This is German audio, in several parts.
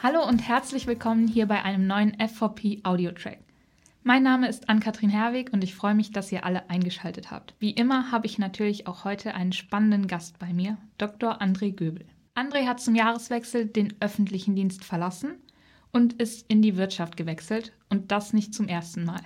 Hallo und herzlich willkommen hier bei einem neuen FVP Audio Track. Mein Name ist Ann-Kathrin Herwig und ich freue mich, dass ihr alle eingeschaltet habt. Wie immer habe ich natürlich auch heute einen spannenden Gast bei mir, Dr. André Göbel. André hat zum Jahreswechsel den öffentlichen Dienst verlassen und ist in die Wirtschaft gewechselt und das nicht zum ersten Mal.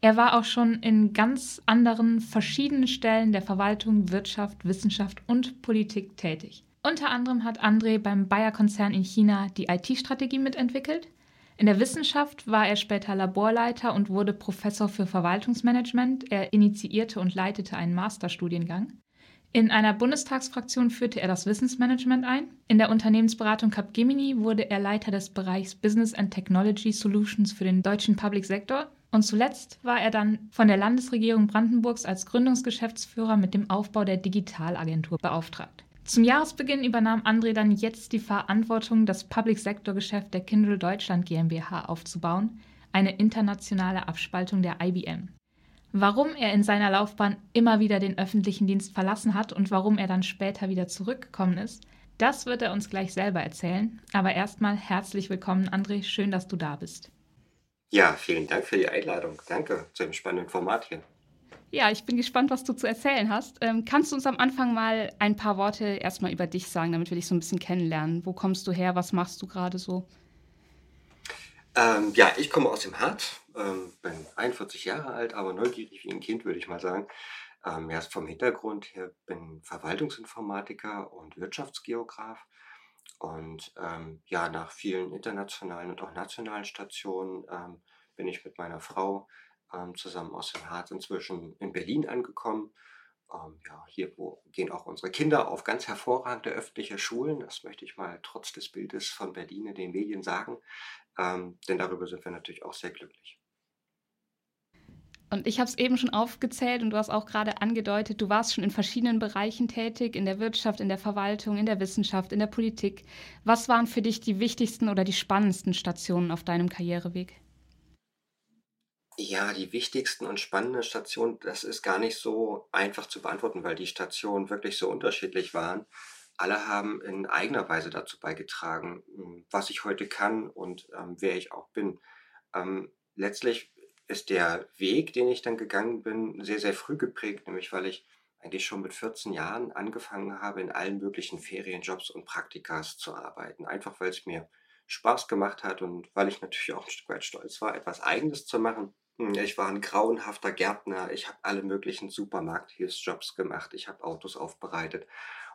Er war auch schon in ganz anderen verschiedenen Stellen der Verwaltung, Wirtschaft, Wissenschaft und Politik tätig. Unter anderem hat André beim Bayer-Konzern in China die IT-Strategie mitentwickelt. In der Wissenschaft war er später Laborleiter und wurde Professor für Verwaltungsmanagement. Er initiierte und leitete einen Masterstudiengang. In einer Bundestagsfraktion führte er das Wissensmanagement ein. In der Unternehmensberatung Capgemini wurde er Leiter des Bereichs Business and Technology Solutions für den deutschen Public Sector. Und zuletzt war er dann von der Landesregierung Brandenburgs als Gründungsgeschäftsführer mit dem Aufbau der Digitalagentur beauftragt. Zum Jahresbeginn übernahm André dann jetzt die Verantwortung, das Public-Sector-Geschäft der Kindle Deutschland GmbH aufzubauen, eine internationale Abspaltung der IBM. Warum er in seiner Laufbahn immer wieder den öffentlichen Dienst verlassen hat und warum er dann später wieder zurückgekommen ist, das wird er uns gleich selber erzählen. Aber erstmal herzlich willkommen, André. Schön, dass du da bist. Ja, vielen Dank für die Einladung. Danke zu dem spannenden Format hier. Ja, ich bin gespannt, was du zu erzählen hast. Ähm, kannst du uns am Anfang mal ein paar Worte erstmal über dich sagen, damit wir dich so ein bisschen kennenlernen? Wo kommst du her? Was machst du gerade so? Ähm, ja, ich komme aus dem Hart, ähm, bin 41 Jahre alt, aber neugierig wie ein Kind, würde ich mal sagen. Ähm, erst vom Hintergrund her bin Verwaltungsinformatiker und Wirtschaftsgeograf. Und ähm, ja, nach vielen internationalen und auch nationalen Stationen ähm, bin ich mit meiner Frau ähm, zusammen aus dem Harz inzwischen in Berlin angekommen. Ähm, ja, hier gehen auch unsere Kinder auf ganz hervorragende öffentliche Schulen. Das möchte ich mal trotz des Bildes von Berlin in den Medien sagen. Ähm, denn darüber sind wir natürlich auch sehr glücklich. Und ich habe es eben schon aufgezählt und du hast auch gerade angedeutet, du warst schon in verschiedenen Bereichen tätig, in der Wirtschaft, in der Verwaltung, in der Wissenschaft, in der Politik. Was waren für dich die wichtigsten oder die spannendsten Stationen auf deinem Karriereweg? Ja, die wichtigsten und spannenden Stationen, das ist gar nicht so einfach zu beantworten, weil die Stationen wirklich so unterschiedlich waren alle haben in eigener Weise dazu beigetragen, hm, was ich heute kann und ähm, wer ich auch bin. Ähm, letztlich ist der Weg, den ich dann gegangen bin, sehr, sehr früh geprägt, nämlich weil ich eigentlich schon mit 14 Jahren angefangen habe, in allen möglichen Ferienjobs und Praktikas zu arbeiten. Einfach weil es mir Spaß gemacht hat und weil ich natürlich auch ein Stück weit stolz war, etwas Eigenes zu machen. Hm, ich war ein grauenhafter Gärtner, ich habe alle möglichen Supermarkthilfsjobs gemacht, ich habe Autos aufbereitet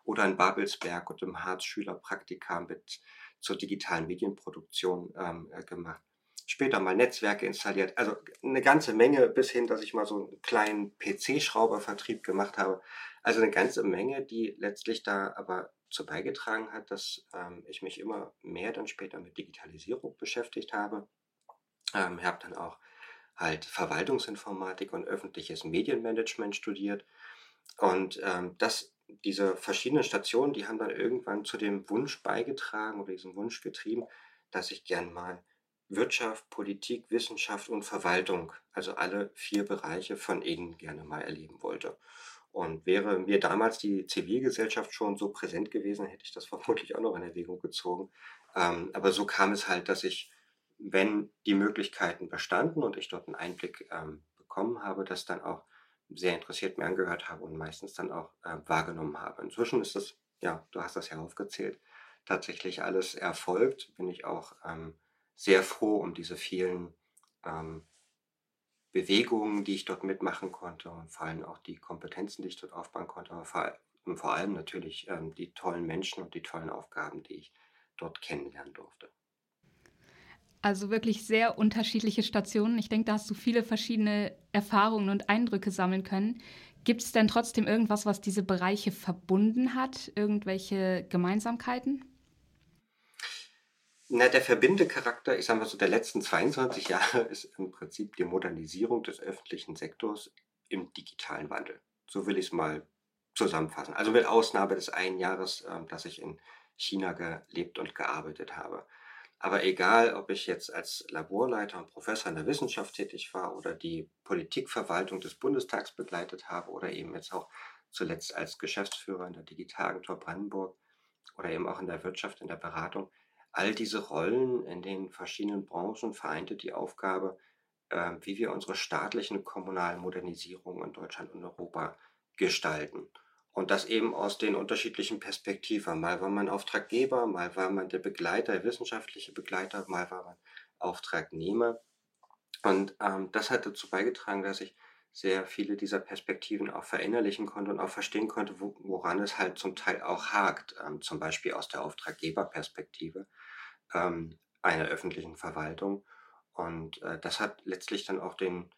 oder in Babelsberg und im Harz Schülerpraktika mit zur digitalen Medienproduktion ähm, äh, gemacht. Später mal Netzwerke installiert, also eine ganze Menge bis hin, dass ich mal so einen kleinen PC-Schraubervertrieb gemacht habe. Also eine ganze Menge, die letztlich da aber zu beigetragen hat, dass ähm, ich mich immer mehr dann später mit Digitalisierung beschäftigt habe. Ähm, habe dann auch halt Verwaltungsinformatik und öffentliches Medienmanagement studiert. Und ähm, das diese verschiedenen Stationen, die haben dann irgendwann zu dem Wunsch beigetragen oder diesem Wunsch getrieben, dass ich gern mal Wirtschaft, Politik, Wissenschaft und Verwaltung, also alle vier Bereiche von innen gerne mal erleben wollte. Und wäre mir damals die Zivilgesellschaft schon so präsent gewesen, hätte ich das vermutlich auch noch in Erwägung gezogen. Ähm, aber so kam es halt, dass ich, wenn die Möglichkeiten bestanden und ich dort einen Einblick ähm, bekommen habe, das dann auch sehr interessiert mir angehört habe und meistens dann auch äh, wahrgenommen habe. Inzwischen ist das, ja, du hast das ja aufgezählt, tatsächlich alles erfolgt. Bin ich auch ähm, sehr froh um diese vielen ähm, Bewegungen, die ich dort mitmachen konnte und vor allem auch die Kompetenzen, die ich dort aufbauen konnte, aber vor, vor allem natürlich ähm, die tollen Menschen und die tollen Aufgaben, die ich dort kennenlernen durfte. Also wirklich sehr unterschiedliche Stationen. Ich denke, da hast du viele verschiedene Erfahrungen und Eindrücke sammeln können. Gibt es denn trotzdem irgendwas, was diese Bereiche verbunden hat? Irgendwelche Gemeinsamkeiten? Na, der verbindende Charakter, ich sage mal so, der letzten 22 Jahre ist im Prinzip die Modernisierung des öffentlichen Sektors im digitalen Wandel. So will ich es mal zusammenfassen. Also mit Ausnahme des einen Jahres, äh, dass ich in China gelebt und gearbeitet habe. Aber egal, ob ich jetzt als Laborleiter und Professor in der Wissenschaft tätig war oder die Politikverwaltung des Bundestags begleitet habe oder eben jetzt auch zuletzt als Geschäftsführer in der Digitalagentur Brandenburg oder eben auch in der Wirtschaft, in der Beratung, all diese Rollen in den verschiedenen Branchen vereinte die Aufgabe, äh, wie wir unsere staatlichen kommunalen Modernisierungen in Deutschland und Europa gestalten. Und das eben aus den unterschiedlichen Perspektiven. Mal war man Auftraggeber, mal war man der Begleiter, der wissenschaftliche Begleiter, mal war man Auftragnehmer. Und ähm, das hat dazu beigetragen, dass ich sehr viele dieser Perspektiven auch verinnerlichen konnte und auch verstehen konnte, wo, woran es halt zum Teil auch hakt, ähm, zum Beispiel aus der Auftraggeberperspektive ähm, einer öffentlichen Verwaltung. Und äh, das hat letztlich dann auch den,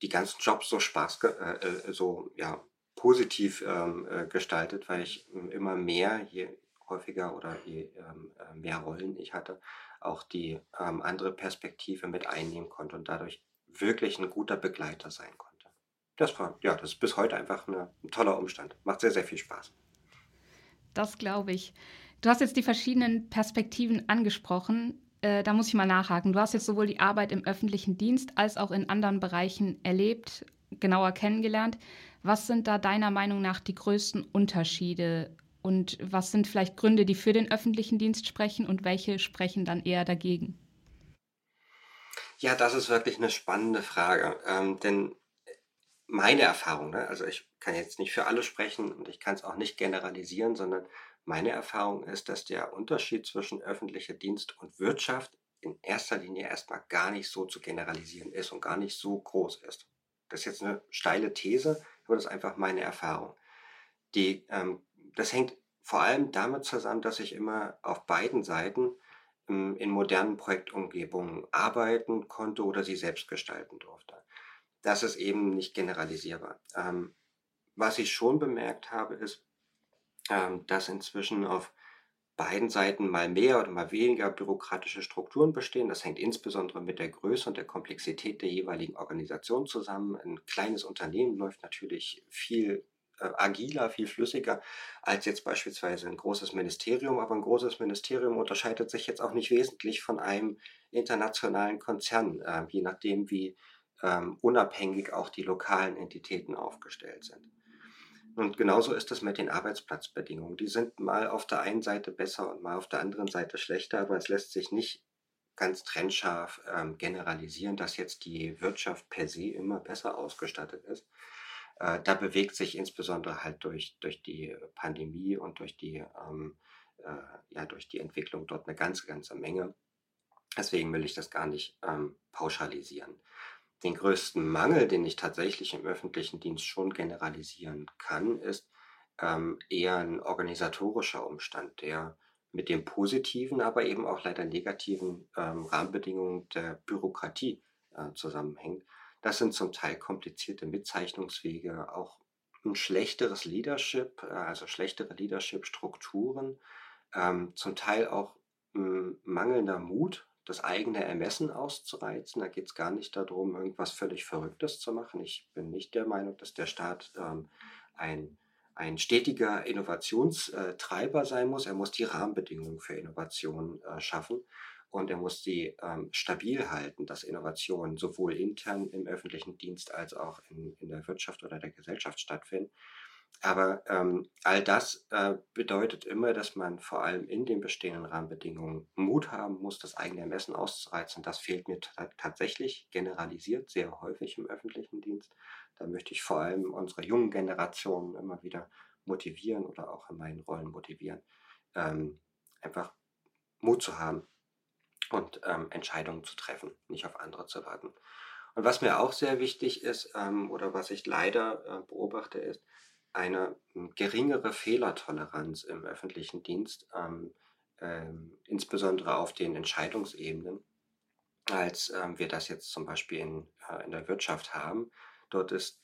die ganzen Jobs so Spaß, äh, äh, so ja, positiv ähm, äh, gestaltet, weil ich ähm, immer mehr, je häufiger oder je ähm, äh, mehr Rollen ich hatte, auch die ähm, andere Perspektive mit einnehmen konnte und dadurch wirklich ein guter Begleiter sein konnte. Das war, ja, das ist bis heute einfach eine, ein toller Umstand. Macht sehr, sehr viel Spaß. Das glaube ich. Du hast jetzt die verschiedenen Perspektiven angesprochen. Äh, da muss ich mal nachhaken. Du hast jetzt sowohl die Arbeit im öffentlichen Dienst als auch in anderen Bereichen erlebt, genauer kennengelernt. Was sind da deiner Meinung nach die größten Unterschiede und was sind vielleicht Gründe, die für den öffentlichen Dienst sprechen und welche sprechen dann eher dagegen? Ja, das ist wirklich eine spannende Frage, ähm, denn meine Erfahrung, ne, also ich kann jetzt nicht für alle sprechen und ich kann es auch nicht generalisieren, sondern meine Erfahrung ist, dass der Unterschied zwischen öffentlicher Dienst und Wirtschaft in erster Linie erstmal gar nicht so zu generalisieren ist und gar nicht so groß ist. Das ist jetzt eine steile These, aber das ist einfach meine Erfahrung. Die ähm, das hängt vor allem damit zusammen, dass ich immer auf beiden Seiten ähm, in modernen Projektumgebungen arbeiten konnte oder sie selbst gestalten durfte. Das ist eben nicht generalisierbar. Ähm, was ich schon bemerkt habe, ist, ähm, dass inzwischen auf beiden Seiten mal mehr oder mal weniger bürokratische Strukturen bestehen. Das hängt insbesondere mit der Größe und der Komplexität der jeweiligen Organisation zusammen. Ein kleines Unternehmen läuft natürlich viel äh, agiler, viel flüssiger als jetzt beispielsweise ein großes Ministerium. Aber ein großes Ministerium unterscheidet sich jetzt auch nicht wesentlich von einem internationalen Konzern, äh, je nachdem, wie ähm, unabhängig auch die lokalen Entitäten aufgestellt sind. Und genauso ist es mit den Arbeitsplatzbedingungen. Die sind mal auf der einen Seite besser und mal auf der anderen Seite schlechter, aber es lässt sich nicht ganz trennscharf ähm, generalisieren, dass jetzt die Wirtschaft per se immer besser ausgestattet ist. Äh, da bewegt sich insbesondere halt durch, durch die Pandemie und durch die, ähm, äh, ja, durch die Entwicklung dort eine ganze, ganze Menge. Deswegen will ich das gar nicht ähm, pauschalisieren. Den größten Mangel, den ich tatsächlich im öffentlichen Dienst schon generalisieren kann, ist ähm, eher ein organisatorischer Umstand, der mit den positiven, aber eben auch leider negativen ähm, Rahmenbedingungen der Bürokratie äh, zusammenhängt. Das sind zum Teil komplizierte Mitzeichnungswege, auch ein schlechteres Leadership, äh, also schlechtere Leadership-Strukturen, ähm, zum Teil auch hm, mangelnder Mut, das eigene Ermessen auszureizen. Da geht es gar nicht darum, irgendwas völlig Verrücktes zu machen. Ich bin nicht der Meinung, dass der Staat ähm, ein, ein stetiger Innovationstreiber sein muss. Er muss die Rahmenbedingungen für Innovation äh, schaffen und er muss sie ähm, stabil halten, dass Innovationen sowohl intern im öffentlichen Dienst als auch in, in der Wirtschaft oder der Gesellschaft stattfinden. Aber ähm, all das äh, bedeutet immer, dass man vor allem in den bestehenden Rahmenbedingungen Mut haben muss, das eigene Ermessen auszureizen. Das fehlt mir tatsächlich generalisiert sehr häufig im öffentlichen Dienst. Da möchte ich vor allem unsere jungen Generationen immer wieder motivieren oder auch in meinen Rollen motivieren, ähm, einfach Mut zu haben, und ähm, Entscheidungen zu treffen, nicht auf andere zu warten. Und was mir auch sehr wichtig ist ähm, oder was ich leider äh, beobachte, ist eine hm, geringere Fehlertoleranz im öffentlichen Dienst, ähm, ähm, insbesondere auf den Entscheidungsebenen, als ähm, wir das jetzt zum Beispiel in, äh, in der Wirtschaft haben. Dort ist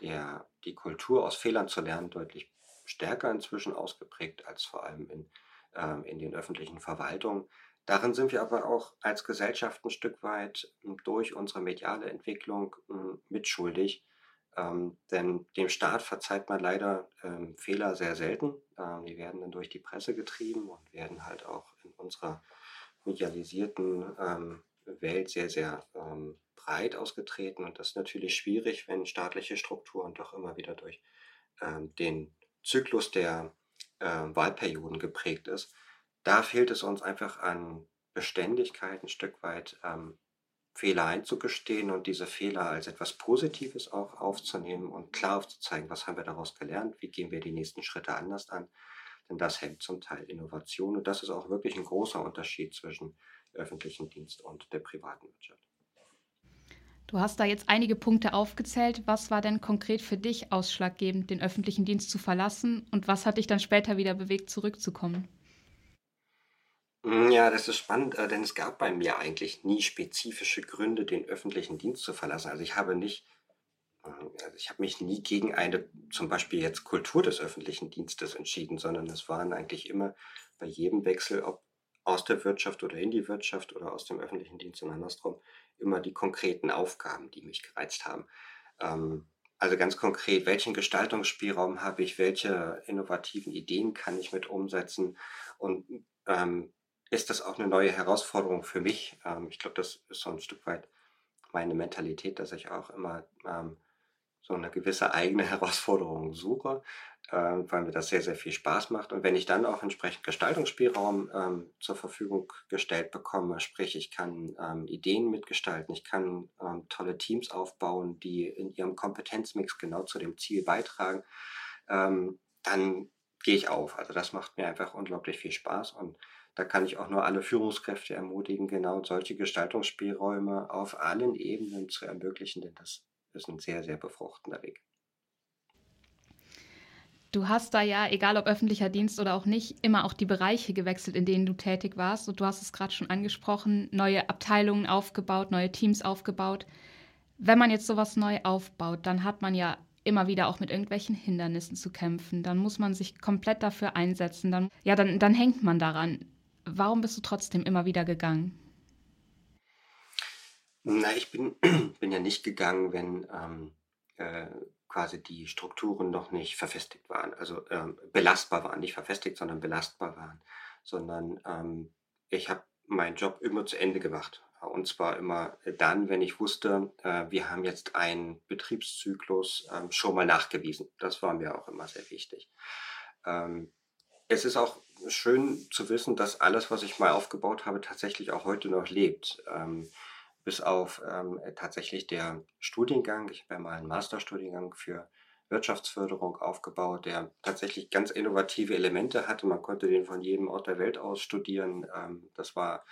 der, die Kultur aus Fehlern zu lernen deutlich stärker inzwischen ausgeprägt als vor allem in, ähm, in den öffentlichen Verwaltungen. Darin sind wir aber auch als Gesellschaft ein Stück weit hm, durch unsere mediale Entwicklung hm, mitschuldig. Ähm, denn dem Staat verzeiht man leider ähm, Fehler sehr selten. Ähm, die werden dann durch die Presse getrieben und werden halt auch in unserer medialisierten ähm, Welt sehr, sehr ähm, breit ausgetreten. Und das ist natürlich schwierig, wenn staatliche Strukturen doch immer wieder durch ähm, den Zyklus der äh, Wahlperioden geprägt ist da fehlt es uns einfach an Beständigkeit, ein Stück weit ähm, Fehler einzugestehen und diese Fehler als etwas Positives auch aufzunehmen und klar aufzuzeigen, was haben wir daraus gelernt, wie gehen wir die nächsten Schritte anders an. Denn das hemmt zum Teil Innovation und das ist auch wirklich ein großer Unterschied zwischen öffentlichem Dienst und der privaten Wirtschaft. Du hast da jetzt einige Punkte aufgezählt. Was war denn konkret für dich ausschlaggebend, den öffentlichen Dienst zu verlassen und was hat dich dann später wieder bewegt, zurückzukommen? Hm, ja, das ist spannend, äh, denn es gab bei mir eigentlich nie spezifische Gründe, den öffentlichen Dienst zu verlassen. Also ich habe nicht, äh, also ich habe mich nie gegen eine, zum Beispiel jetzt Kultur des öffentlichen Dienstes entschieden, sondern es waren eigentlich immer bei jedem Wechsel, ob aus der Wirtschaft oder in die Wirtschaft oder aus dem öffentlichen Dienst und andersrum, immer die konkreten Aufgaben, die mich gereizt haben. Ähm, also ganz konkret, welchen Gestaltungsspielraum habe ich, welche innovativen Ideen kann ich mit umsetzen und ähm, ist das auch eine neue Herausforderung für mich. Ähm, ich glaube, das ist so ein Stück weit meine Mentalität, dass ich auch immer ähm, so eine gewisse eigene Herausforderung suche, äh, weil mir das sehr, sehr viel Spaß macht. Und wenn ich dann auch entsprechend Gestaltungsspielraum ähm, zur Verfügung gestellt bekomme, sprich, ich kann ähm, Ideen mitgestalten, ich kann ähm, tolle Teams aufbauen, die in ihrem Kompetenzmix genau zu dem Ziel beitragen, ähm, dann gehe ich auf. Also das macht mir einfach unglaublich viel Spaß und da kann ich auch nur alle Führungskräfte ermutigen, genau solche Gestaltungsspielräume auf allen Ebenen zu ermöglichen, denn das ist ein sehr, sehr befruchtender Weg. Du hast da ja, egal ob öffentlicher Dienst oder auch nicht, immer auch die Bereiche gewechselt, in denen du tätig warst. Und du hast es gerade schon angesprochen, neue Abteilungen aufgebaut, neue Teams aufgebaut. Wenn man jetzt sowas neu aufbaut, dann hat man ja immer wieder auch mit irgendwelchen Hindernissen zu kämpfen. Dann muss man sich komplett dafür einsetzen. Dann, ja, dann, dann hängt man daran. Warum bist du trotzdem immer wieder gegangen? Na, ich bin, bin ja nicht gegangen, wenn ähm, äh, quasi die Strukturen noch nicht verfestigt waren. Also ähm, belastbar waren, nicht verfestigt, sondern belastbar waren. Sondern ähm, ich habe meinen Job immer zu Ende gemacht. Und zwar immer dann, wenn ich wusste, äh, wir haben jetzt einen Betriebszyklus ähm, schon mal nachgewiesen. Das war mir auch immer sehr wichtig. Ähm, es ist auch schön zu wissen, dass alles, was ich mal aufgebaut habe, tatsächlich auch heute noch lebt. Ähm, bis auf ähm, tatsächlich der Studiengang. Ich habe ja mal einen Masterstudiengang für Wirtschaftsförderung aufgebaut, der tatsächlich ganz innovative Elemente hatte. Man konnte den von jedem Ort der Welt aus studieren. Ähm, das war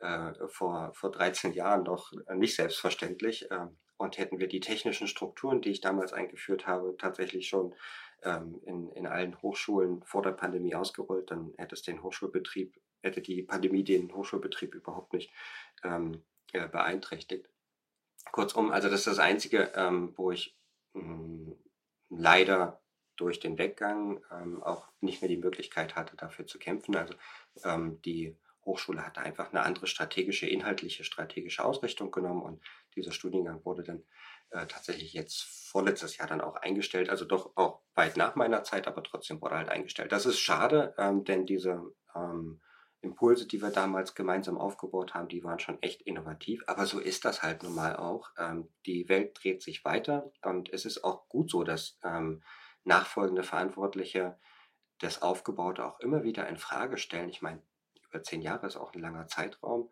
äh, vor, vor 13 Jahren noch nicht selbstverständlich. Ähm, und hätten wir die technischen Strukturen, die ich damals eingeführt habe, tatsächlich schon ähm, in, in allen Hochschulen vor der Pandemie ausgerollt, dann hätte es den Hochschulbetrieb, hätte die Pandemie den Hochschulbetrieb überhaupt nicht ähm, äh, beeinträchtigt. Kurzum, also das ist das Einzige, ähm, wo ich mh, hm, leider durch den Weggang ähm, auch nicht mehr die Möglichkeit hatte, dafür zu kämpfen. Also ähm, die Hochschule hatte einfach eine andere strategische, inhaltliche, strategische Ausrichtung genommen und dieser Studiengang wurde dann äh, tatsächlich jetzt vorletztes Jahr dann auch eingestellt, also doch auch weit nach meiner Zeit, aber trotzdem wurde halt eingestellt. Das ist schade, ähm, denn diese ähm, Impulse, die wir damals gemeinsam aufgebaut haben, die waren schon echt innovativ, aber so ist das halt nun mal auch. Ähm, die Welt dreht sich weiter und es ist auch gut so, dass ähm, nachfolgende Verantwortliche das Aufgebaute auch immer wieder in Frage stellen. Ich meine, zehn Jahre ist auch ein langer Zeitraum.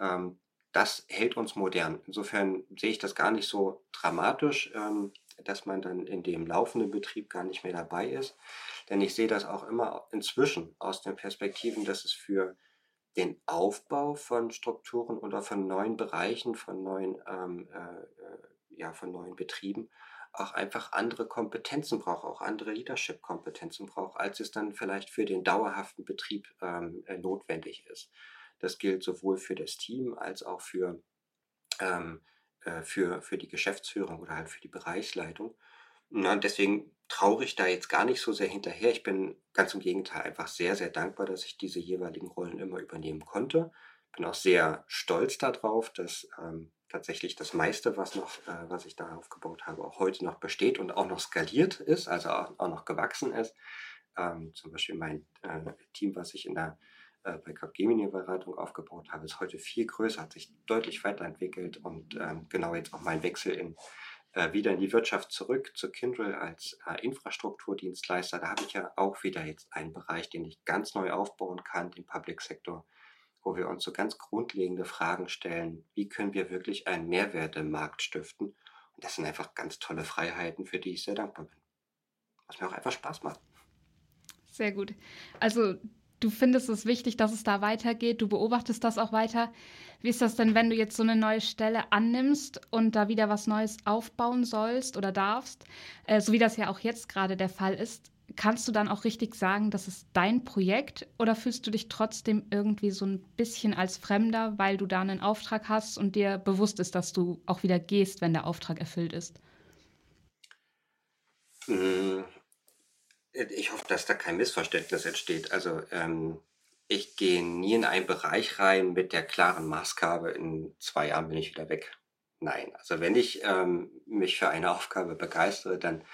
Ähm, das hält uns modern. Insofern sehe ich das gar nicht so dramatisch, ähm, dass man dann in dem laufenden Betrieb gar nicht mehr dabei ist. Denn ich sehe das auch immer inzwischen aus den Perspektiven, dass es für den Aufbau von Strukturen oder von neuen Bereichen, von neuen, ähm, äh, äh ja, von neuen Betrieben auch einfach andere Kompetenzen braucht, auch andere Leadership-Kompetenzen braucht, als es dann vielleicht für den dauerhaften Betrieb ähm, äh, notwendig ist. Das gilt sowohl für das Team als auch für, ähm, äh, für, für die Geschäftsführung oder halt für die Bereichsleitung. Na, und deswegen traure ich da jetzt gar nicht so sehr hinterher. Ich bin ganz im Gegenteil einfach sehr, sehr dankbar, dass ich diese jeweiligen Rollen immer übernehmen konnte. Bin auch sehr stolz darauf, dass ähm, tatsächlich das meiste, was, noch, äh, was ich da aufgebaut habe, auch heute noch besteht und auch noch skaliert ist, also auch, auch noch gewachsen ist. Ähm, zum Beispiel mein äh, Team, was ich in der äh, bei Capgemini-Beratung aufgebaut habe, ist heute viel größer, hat sich deutlich weiterentwickelt und ähm, genau jetzt auch mein Wechsel in äh, wieder in die Wirtschaft zurück zu Kindle als äh, Infrastrukturdienstleister. Da habe ich ja auch wieder jetzt einen Bereich, den ich ganz neu aufbauen kann, den Public Sector, wo wir uns so ganz grundlegende Fragen stellen. Wie können wir wirklich einen Mehrwert im Markt stiften? Und das sind einfach ganz tolle Freiheiten, für die ich sehr dankbar bin. Was mir auch einfach Spaß macht. Sehr gut. Also du findest es wichtig, dass es da weitergeht. Du beobachtest das auch weiter. Wie ist das denn, wenn du jetzt so eine neue Stelle annimmst und da wieder was Neues aufbauen sollst oder darfst, äh, so wie das ja auch jetzt gerade der Fall ist? Kannst du dann auch richtig sagen, das ist dein Projekt oder fühlst du dich trotzdem irgendwie so ein bisschen als Fremder, weil du da einen Auftrag hast und dir bewusst ist, dass du auch wieder gehst, wenn der Auftrag erfüllt ist? Hm, ich hoffe, dass da kein Missverständnis entsteht. Also ähm, ich gehe nie in einen Bereich rein mit der klaren Maßgabe, in zwei Jahren bin ich wieder weg. Nein, also wenn ich ähm, mich für eine Aufgabe begeistere, dann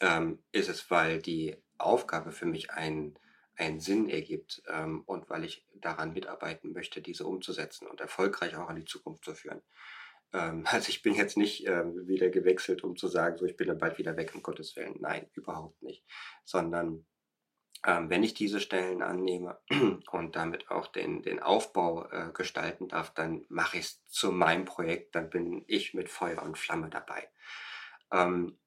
ähm, ist es, weil die Aufgabe für mich einen, einen Sinn ergibt ähm, und weil ich daran mitarbeiten möchte, diese umzusetzen und erfolgreich auch in die Zukunft zu führen. Ähm, also ich bin jetzt nicht ähm, wieder gewechselt, um zu sagen, so ich bin dann bald wieder weg, um Gottes Willen. Nein, überhaupt nicht. Sondern ähm, wenn ich diese Stellen annehme und damit auch den, den Aufbau äh, gestalten darf, dann mache ich es zu meinem Projekt, dann bin ich mit Feuer und Flamme dabei. Ähm,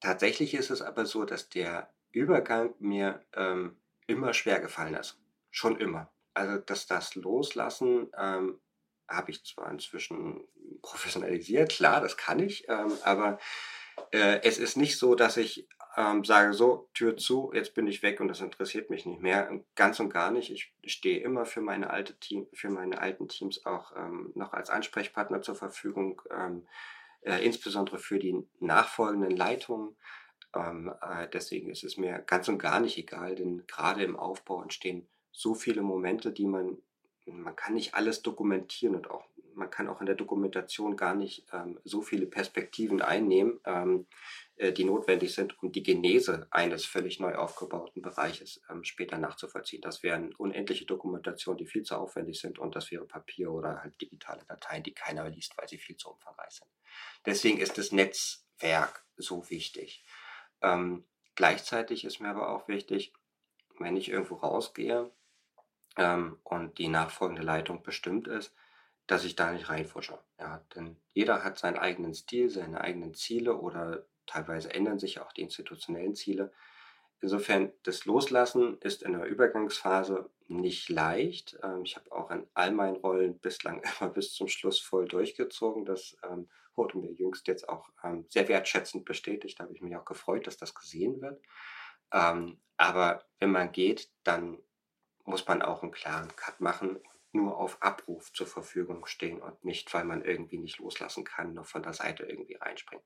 tatsächlich ist es aber so, dass der Übergang mir ähm, immer schwer gefallen ist. Schon immer. Also, dass das Loslassen ähm, habe ich zwar inzwischen professionalisiert, klar, das kann ich, ähm, aber äh, es ist nicht so, dass ich ähm, sage so, Tür zu, jetzt bin ich weg und das interessiert mich nicht mehr. Ganz und gar nicht. Ich stehe immer für meine alte Team, für meine alten Teams auch ähm, noch als Ansprechpartner zur Verfügung, ähm, äh, insbesondere für die nachfolgenden Leitungen. Ähm, äh, deswegen ist es mir ganz und gar nicht egal, denn gerade im Aufbau entstehen so viele Momente, die man, man kann nicht alles dokumentieren und auch man kann auch in der Dokumentation gar nicht ähm, so viele Perspektiven einnehmen, ähm, äh, die notwendig sind, um die Genese eines völlig neu aufgebauten Bereiches ähm, später nachzuvollziehen. Das wären unendliche Dokumentationen, die viel zu aufwendig sind und das wäre Papier oder halt digitale Dateien, die keiner liest, weil sie viel zu umfangreich sind. Deswegen ist das Netzwerk so wichtig. Ähm, gleichzeitig ist mir aber auch wichtig, wenn ich irgendwo rausgehe ähm, und die nachfolgende Leitung bestimmt ist, dass ich da nicht reinfusche. Ja, denn jeder hat seinen eigenen Stil, seine eigenen Ziele oder teilweise ändern sich auch die institutionellen Ziele. Insofern, das Loslassen ist in der Übergangsphase nicht leicht. Ähm, ich habe auch in all meinen Rollen bislang immer bis zum Schluss voll durchgezogen. Das ähm, wurde mir jüngst jetzt auch ähm, sehr wertschätzend bestätigt. Da habe ich mich auch gefreut, dass das gesehen wird. Aber wenn man geht, dann muss man auch einen klaren Cut machen nur auf Abruf zur Verfügung stehen und nicht, weil man irgendwie nicht loslassen kann, noch von der Seite irgendwie reinspringen.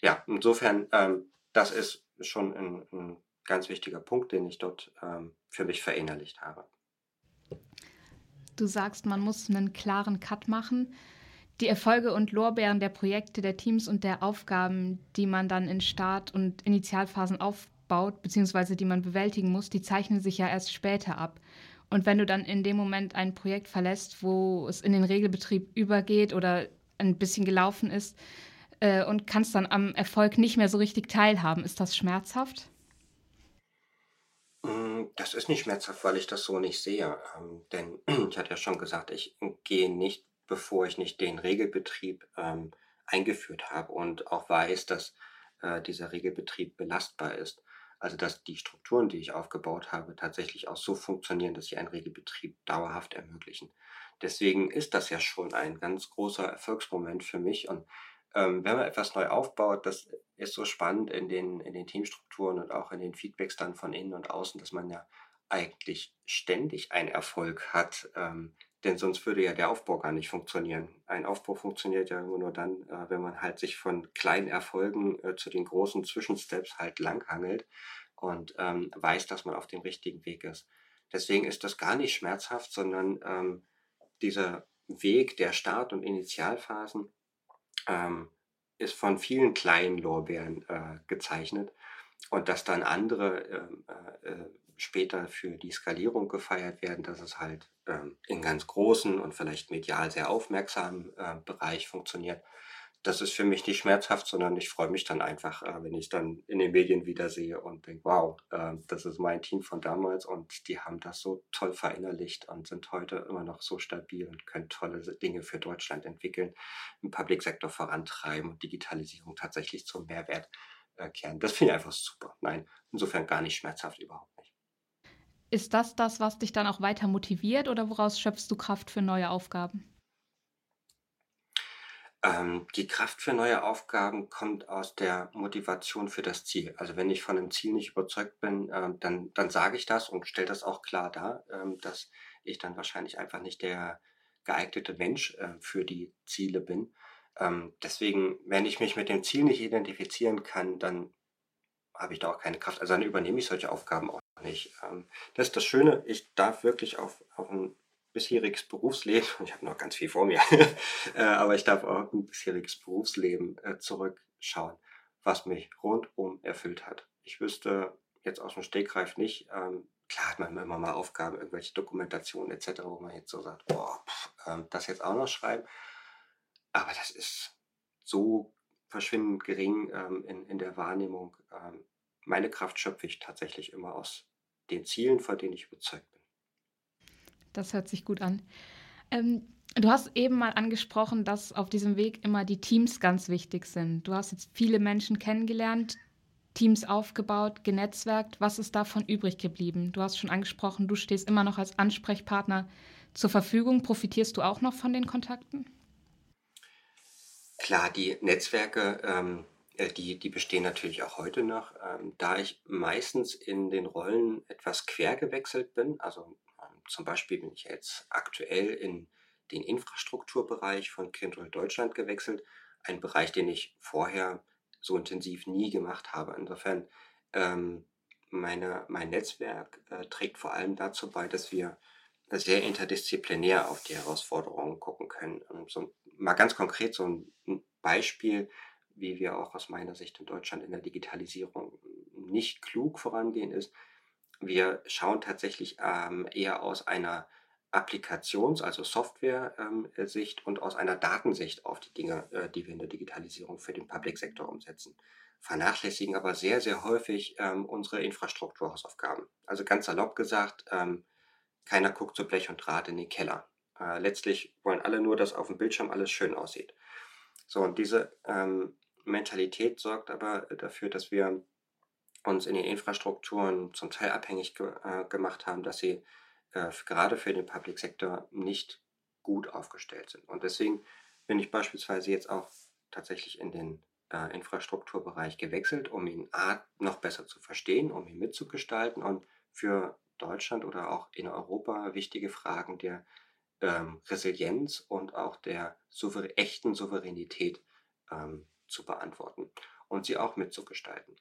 Ja, insofern, ähm, das ist schon ein, ein, ganz wichtiger Punkt, den ich dort ähm, für mich verinnerlicht habe. Du sagst, man muss einen klaren Cut machen. Die Erfolge und Lorbeeren der Projekte, der Teams und der Aufgaben, die man dann in Start- und Initialphasen aufbaut, beziehungsweise die man bewältigen muss, die zeichnen sich ja erst später ab. Und wenn du dann in dem Moment ein Projekt verlässt, wo es in den Regelbetrieb übergeht oder ein bisschen gelaufen ist äh, und kannst dann am Erfolg nicht mehr so richtig teilhaben, ist das schmerzhaft? Mm, das ist nicht schmerzhaft, weil ich das so nicht sehe. Ähm, denn ich hatte ja schon gesagt, ich gehe nicht, bevor ich nicht den Regelbetrieb ähm, eingeführt habe und auch weiß, dass äh, dieser Regelbetrieb belastbar ist. Also dass die Strukturen, die ich aufgebaut habe, tatsächlich auch so funktionieren, dass sie einen Regelbetrieb dauerhaft ermöglichen. Deswegen ist das ja schon ein ganz großer Erfolgsmoment für mich. Und ähm, wenn man etwas neu aufbaut, das ist so spannend in den, in den Teamstrukturen und auch in den Feedbacks dann von innen und außen, dass man ja eigentlich ständig einen Erfolg hat, ähm, denn sonst würde ja der Aufbau gar nicht funktionieren. Ein Aufbau funktioniert ja nur dann, äh, wenn man halt sich von kleinen Erfolgen äh, zu den großen Zwischensteps halt langhangelt und ähm, weiß, dass man auf dem richtigen Weg ist. Deswegen ist das gar nicht schmerzhaft, sondern ähm, dieser Weg der Start- und Initialphasen ähm, ist von vielen kleinen Lorbeeren äh, gezeichnet und dass dann andere ähm, äh, äh, später für die Skalierung gefeiert werden, dass es halt ähm, in ganz großen und vielleicht medial sehr aufmerksamen äh, Bereich funktioniert. das ist für mich nicht schmerzhaft, sondern ich freue mich dann einfach, äh, wenn ich dann in den Medien wieder sehe und denke, wow, äh, das ist mein Team von damals und die haben das so toll verinnerlicht und sind heute immer noch so stabil und können tolle Dinge für Deutschland entwickeln, im Public Sektor vorantreiben und Digitalisierung tatsächlich zum Mehrwert äh, kehren. Das finde ich einfach super. Nein, insofern gar nicht schmerzhaft überhaupt. Ist das das, was dich dann auch weiter motiviert oder woraus schöpfst du Kraft für neue Aufgaben? Ähm, die Kraft für neue Aufgaben kommt aus der Motivation für das Ziel. Also wenn ich von einem Ziel nicht überzeugt bin, ähm, dann, dann sage ich das und stelle das auch klar dar, ähm, dass ich dann wahrscheinlich einfach nicht der geeignete Mensch äh, für die Ziele bin. Ähm, deswegen, wenn ich mich mit dem Ziel nicht identifizieren kann, dann habe ich da auch keine Kraft. Also dann übernehme ich solche Aufgaben auch nicht. Ähm, das ist das Schöne, ich darf wirklich auf, auf ein bisheriges Berufsleben, ich habe noch ganz viel vor mir, äh, aber ich darf auch ein bisheriges Berufsleben äh, zurückschauen, was mich rundum erfüllt hat. Ich wüsste jetzt aus dem Stegreif nicht, ähm, klar hat man immer mal Aufgaben, irgendwelche Dokumentationen etc., wo man jetzt so sagt, boah, pff, ähm, das jetzt auch noch schreiben, aber das ist so verschwindend gering in, in der Wahrnehmung. Meine Kraft schöpfe ich tatsächlich immer aus den Zielen, vor denen ich überzeugt bin. Das hört sich gut an. Ähm, du hast eben mal angesprochen, dass auf diesem Weg immer die Teams ganz wichtig sind. Du hast jetzt viele Menschen kennengelernt, Teams aufgebaut, genetzwerkt. Was ist davon übrig geblieben? Du hast schon angesprochen, du stehst immer noch als Ansprechpartner zur Verfügung. Profitierst du auch noch von den Kontakten? Klar, die Netzwerke, ähm, äh, die, die bestehen natürlich auch heute noch. Ähm, da ich meistens in den Rollen etwas quer gewechselt bin, also zum Beispiel bin ich jetzt aktuell in den Infrastrukturbereich von Kindred Deutschland gewechselt. Ein Bereich, den ich vorher so intensiv nie gemacht habe. Insofern, ähm, meine, mein Netzwerk äh, trägt vor allem dazu bei, dass wir sehr interdisziplinär auf die Herausforderungen gucken können. Und so, mal ganz konkret so ein Beispiel, wie wir auch aus meiner Sicht in Deutschland in der Digitalisierung nicht klug vorangehen, ist, wir schauen tatsächlich ähm, eher aus einer Applikations-, also Software-Sicht ähm, und aus einer Datensicht auf die Dinge, äh, die wir in der Digitalisierung für den Public-Sektor umsetzen. Vernachlässigen aber sehr, sehr häufig ähm, unsere Infrastrukturhausaufgaben. Also ganz salopp gesagt, ähm, keiner guckt zu Blech und Draht in den Keller. Äh, letztlich wollen alle nur, dass auf dem Bildschirm alles schön aussieht. So, und diese ähm, Mentalität sorgt aber dafür, dass wir uns in den Infrastrukturen zum Teil abhängig ge äh, gemacht haben, dass sie äh, gerade für den Public Sector nicht gut aufgestellt sind. Und deswegen bin ich beispielsweise jetzt auch tatsächlich in den äh, Infrastrukturbereich gewechselt, um ihn A, noch besser zu verstehen, um ihn mitzugestalten und für Deutschland oder auch in Europa wichtige Fragen der ähm, Resilienz und auch der souver echten Souveränität ähm, zu beantworten und sie auch mitzugestalten.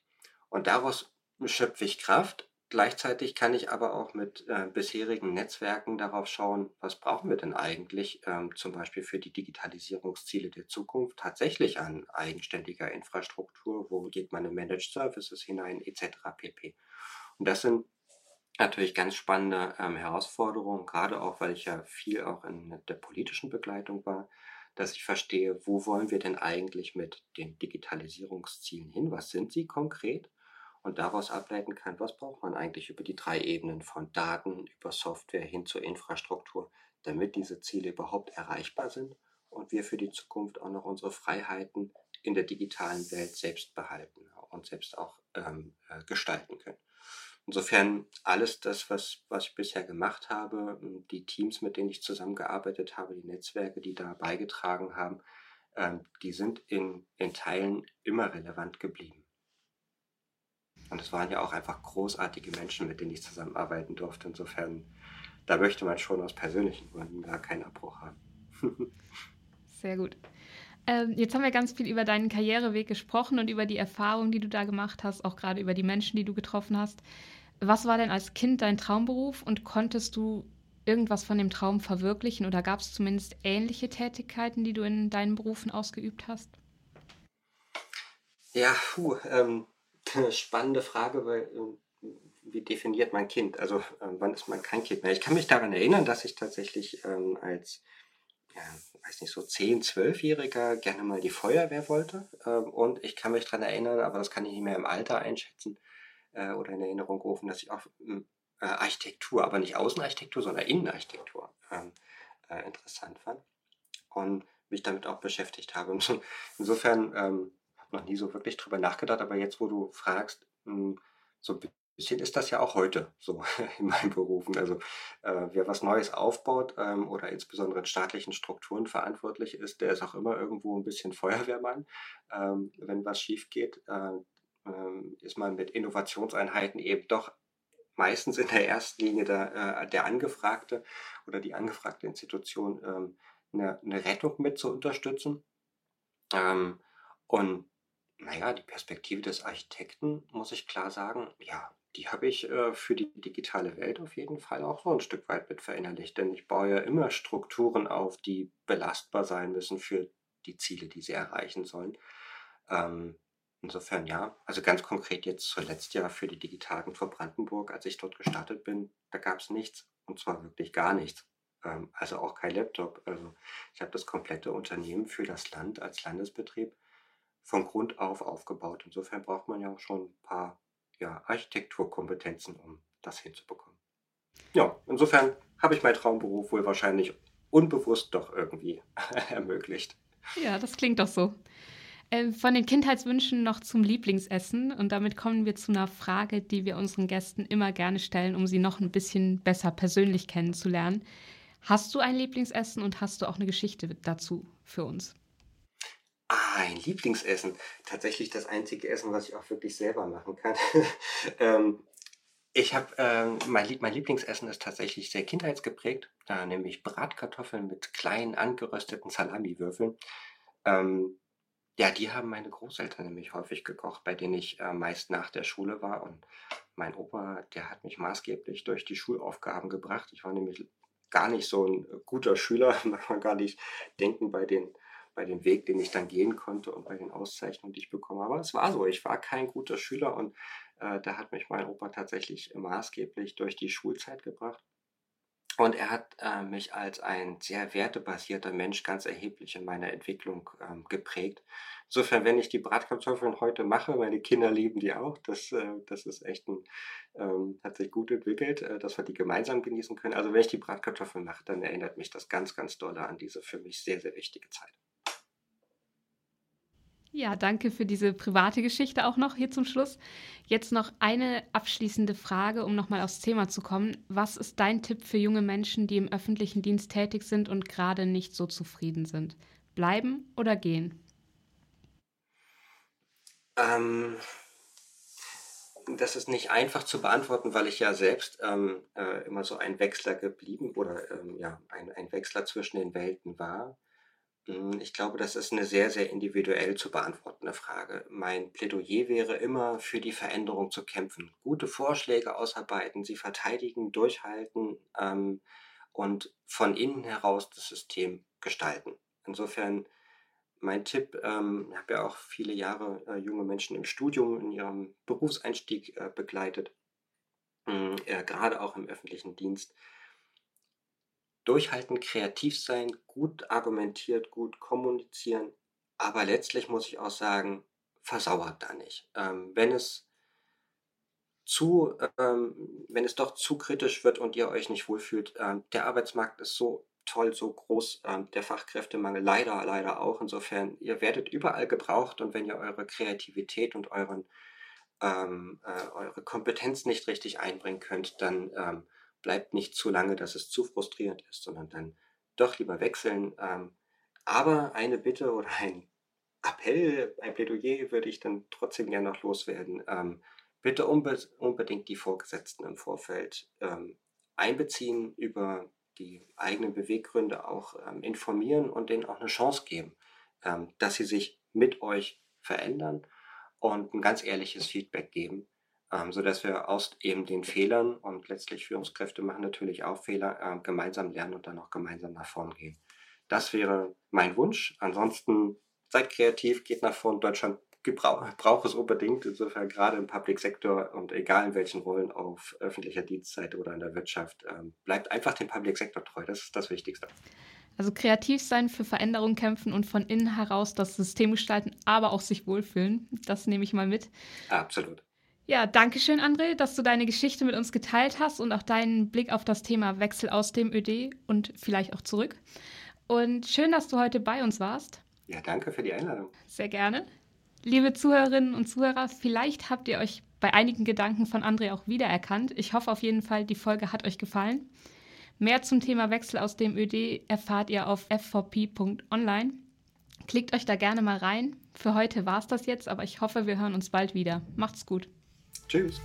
Und daraus schöpfe ich Kraft. Gleichzeitig kann ich aber auch mit äh, bisherigen Netzwerken darauf schauen, was brauchen wir denn eigentlich ähm, zum Beispiel für die Digitalisierungsziele der Zukunft tatsächlich an eigenständiger Infrastruktur, wo geht man in Managed Services hinein etc. pp. Und das sind natürlich ganz spannende ähm, Herausforderungen, gerade auch, weil ich ja viel auch in der politischen Begleitung war, dass ich verstehe, wo wollen wir denn eigentlich mit den Digitalisierungszielen hin? Was sind sie konkret? und daraus ableiten kann, was braucht man eigentlich über die drei Ebenen von Daten, über Software hin zur Infrastruktur, damit diese Ziele überhaupt erreichbar sind und wir für die Zukunft auch noch unsere Freiheiten in der digitalen Welt selbst behalten und selbst auch ähm, äh, gestalten können. Insofern alles das, was, was ich bisher gemacht habe, die Teams, mit denen ich zusammengearbeitet habe, die Netzwerke, die da beigetragen haben, ähm, die sind in, in Teilen immer relevant geblieben. Und es waren ja auch einfach großartige Menschen, mit denen ich zusammenarbeiten durfte. Insofern, da möchte man schon aus persönlichen Gründen gar keinen Abbruch haben. Sehr gut. Ähm, jetzt haben wir ganz viel über deinen Karriereweg gesprochen und über die Erfahrungen, die du da gemacht hast, auch gerade über die Menschen, die du getroffen hast. Was war denn als Kind dein Traumberuf und konntest du irgendwas von dem Traum verwirklichen oder gab es zumindest ähnliche Tätigkeiten, die du in deinen Berufen ausgeübt hast? Ja, puh, ähm, spannende Frage, weil ähm, wie definiert man Kind? Also ähm, wann ist man kein Kind mehr? Ich kann mich daran erinnern, dass ich tatsächlich ähm, als ja, weiß nicht, so 10-, 12-Jähriger gerne mal die Feuerwehr wollte. Ähm, und ich kann mich daran erinnern, aber das kann ich nicht mehr im Alter einschätzen äh, oder in Erinnerung rufen, dass ich auch hm, äh, Architektur, aber nicht Außenarchitektur, sondern Innenarchitektur ähm, äh, interessant fand und mich damit auch beschäftigt habe. Insofern ähm, habe noch nie so wirklich drüber nachgedacht, aber jetzt, wo du fragst, mh, hm, so ein bisschen ist das ja auch heute so in meinen Berufen. Also äh, wer was Neues aufbaut ähm, oder insbesondere in staatlichen Strukturen verantwortlich ist, der ist auch immer irgendwo ein bisschen Feuerwehrmann. Ähm, wenn was schief geht, äh, ist man mit Innovationseinheiten eben doch meistens in der ersten Linie der, äh, der Angefragte oder die angefragte Institution ähm, eine, eine, Rettung mit zu unterstützen. Ähm, und naja, die Perspektive des Architekten, muss ich klar sagen, ja, die habe ich äh, für die digitale Welt auf jeden Fall auch so ein Stück weit mit verinnerlicht. Denn ich baue ja immer Strukturen auf, die belastbar sein müssen für die Ziele, die sie erreichen sollen. Ähm, insofern ja, also ganz konkret jetzt zuletzt ja für die Digitalagentur Brandenburg, als ich dort gestartet bin, da gab es nichts. Und zwar wirklich gar nichts. Ähm, also auch kein Laptop. Also ich habe das komplette Unternehmen für das Land als Landesbetrieb von Grund auf aufgebaut. Insofern braucht man ja auch schon ein paar ja, Architekturkompetenzen, um das hinzubekommen. Ja, insofern habe ich meinen Traumberuf wohl wahrscheinlich unbewusst doch irgendwie ermöglicht. Ja, das klingt doch so. Ähm, von den Kindheitswünschen noch zum Lieblingsessen. Und damit kommen wir zu einer Frage, die wir unseren Gästen immer gerne stellen, um sie noch ein bisschen besser persönlich kennenzulernen. Hast du ein Lieblingsessen und hast du auch eine Geschichte dazu für uns? Ah, ein Lieblingsessen. Tatsächlich das einzige Essen, was ich auch wirklich selber machen kann. ähm, ich habe ähm, mein, mein, Lieblingsessen ist tatsächlich sehr kindheitsgeprägt, äh, nämlich Bratkartoffeln mit kleinen angerösteten Salamiwürfeln. Ähm, ja, die haben meine Großeltern nämlich häufig gekocht, bei denen ich äh, meist nach der Schule war. Und mein Opa, der hat mich maßgeblich durch die Schulaufgaben gebracht. Ich war nämlich gar nicht so ein guter Schüler, man kann gar nicht denken bei den bei dem Weg, den ich dann gehen konnte und bei den Auszeichnungen, die ich bekommen habe. Aber es war so, ich war kein guter Schüler und äh, da hat mich mein Opa tatsächlich maßgeblich durch die Schulzeit gebracht. Und er hat äh, mich als ein sehr wertebasierter Mensch ganz erheblich in meiner Entwicklung ähm, geprägt. Insofern, wenn ich die Bratkartoffeln heute mache, meine Kinder lieben die auch. Das, äh, das ist echt ein, ähm, hat sich gut entwickelt, äh, dass wir die gemeinsam genießen können. Also wenn ich die Bratkartoffeln mache, dann erinnert mich das ganz, ganz doll an diese für mich sehr, sehr wichtige Zeit. Ja, danke für diese private Geschichte auch noch hier zum Schluss. Jetzt noch eine abschließende Frage, um nochmal aufs Thema zu kommen. Was ist dein Tipp für junge Menschen, die im öffentlichen Dienst tätig sind und gerade nicht so zufrieden sind? Bleiben oder gehen? Ähm, das ist nicht einfach zu beantworten, weil ich ja selbst ähm, äh, immer so ein Wechsler geblieben oder ähm, ja, ein, ein Wechsler zwischen den Welten war. Hm, ich glaube, das ist eine sehr, sehr individuell zu beantwortende Frage. Mein Plädoyer wäre immer, für die Veränderung zu kämpfen, gute Vorschläge ausarbeiten, sie verteidigen, durchhalten ähm, und von innen heraus das System gestalten. Insofern mein Tipp, ähm, ich habe ja auch viele Jahre äh, junge Menschen im Studium, in ihrem Berufseinstieg äh, begleitet, äh, gerade auch im öffentlichen Dienst durchhalten, kreativ sein, gut argumentiert, gut kommunizieren. Aber letztlich muss ich auch sagen, versauert da nicht. Ähm, wenn es zu, ähm, wenn es doch zu kritisch wird und ihr euch nicht wohlfühlt, ähm, der Arbeitsmarkt ist so toll, so groß, ähm, der Fachkräftemangel leider, leider auch. Insofern, ihr werdet überall gebraucht und wenn ihr eure Kreativität und euren, ähm, äh, eure Kompetenz nicht richtig einbringen könnt, dann ähm, bleibt nicht zu lange, dass es zu frustrierend ist, sondern dann doch lieber wechseln. Ähm, aber eine Bitte oder ein Appell, ein Plädoyer würde ich dann trotzdem gerne noch loswerden. Ähm, bitte unbe unbedingt die Vorgesetzten im Vorfeld ähm, einbeziehen, über die eigenen Beweggründe auch informieren und denen auch eine Chance geben, dass sie sich mit euch verändern und ein ganz ehrliches Feedback geben ähm, sodass wir aus eben den Fehlern und letztlich Führungskräfte machen natürlich auch Fehler, äh, gemeinsam lernen und dann auch gemeinsam nach vorn gehen. Das wäre mein Wunsch. Ansonsten seid kreativ, geht nach vorn. Deutschland braucht es unbedingt. Insofern gerade im Public Sector und egal in welchen Rollen auf öffentlicher Dienstseite oder in der Wirtschaft, ähm, bleibt einfach dem Public Sector treu. Das ist das Wichtigste. Also kreativ sein, für Veränderung kämpfen und von innen heraus das System gestalten, aber auch sich wohlfühlen. Das nehme ich mal mit. Absolut. Ja, danke schön, André, dass du deine Geschichte mit uns geteilt hast und auch deinen Blick auf das Thema Wechsel aus dem ÖD und vielleicht auch zurück. Und schön, dass du heute bei uns warst. Ja, danke für die Einladung. Sehr gerne. Liebe Zuhörerinnen und Zuhörer, vielleicht habt ihr euch bei einigen Gedanken von André auch wiedererkannt. Ich hoffe auf jeden Fall, die Folge hat euch gefallen. Mehr zum Thema Wechsel aus dem ÖD erfahrt ihr auf fvp.online. Klickt euch da gerne mal rein. Für heute war es das jetzt, aber ich hoffe, wir hören uns bald wieder. Macht's gut. Cheers.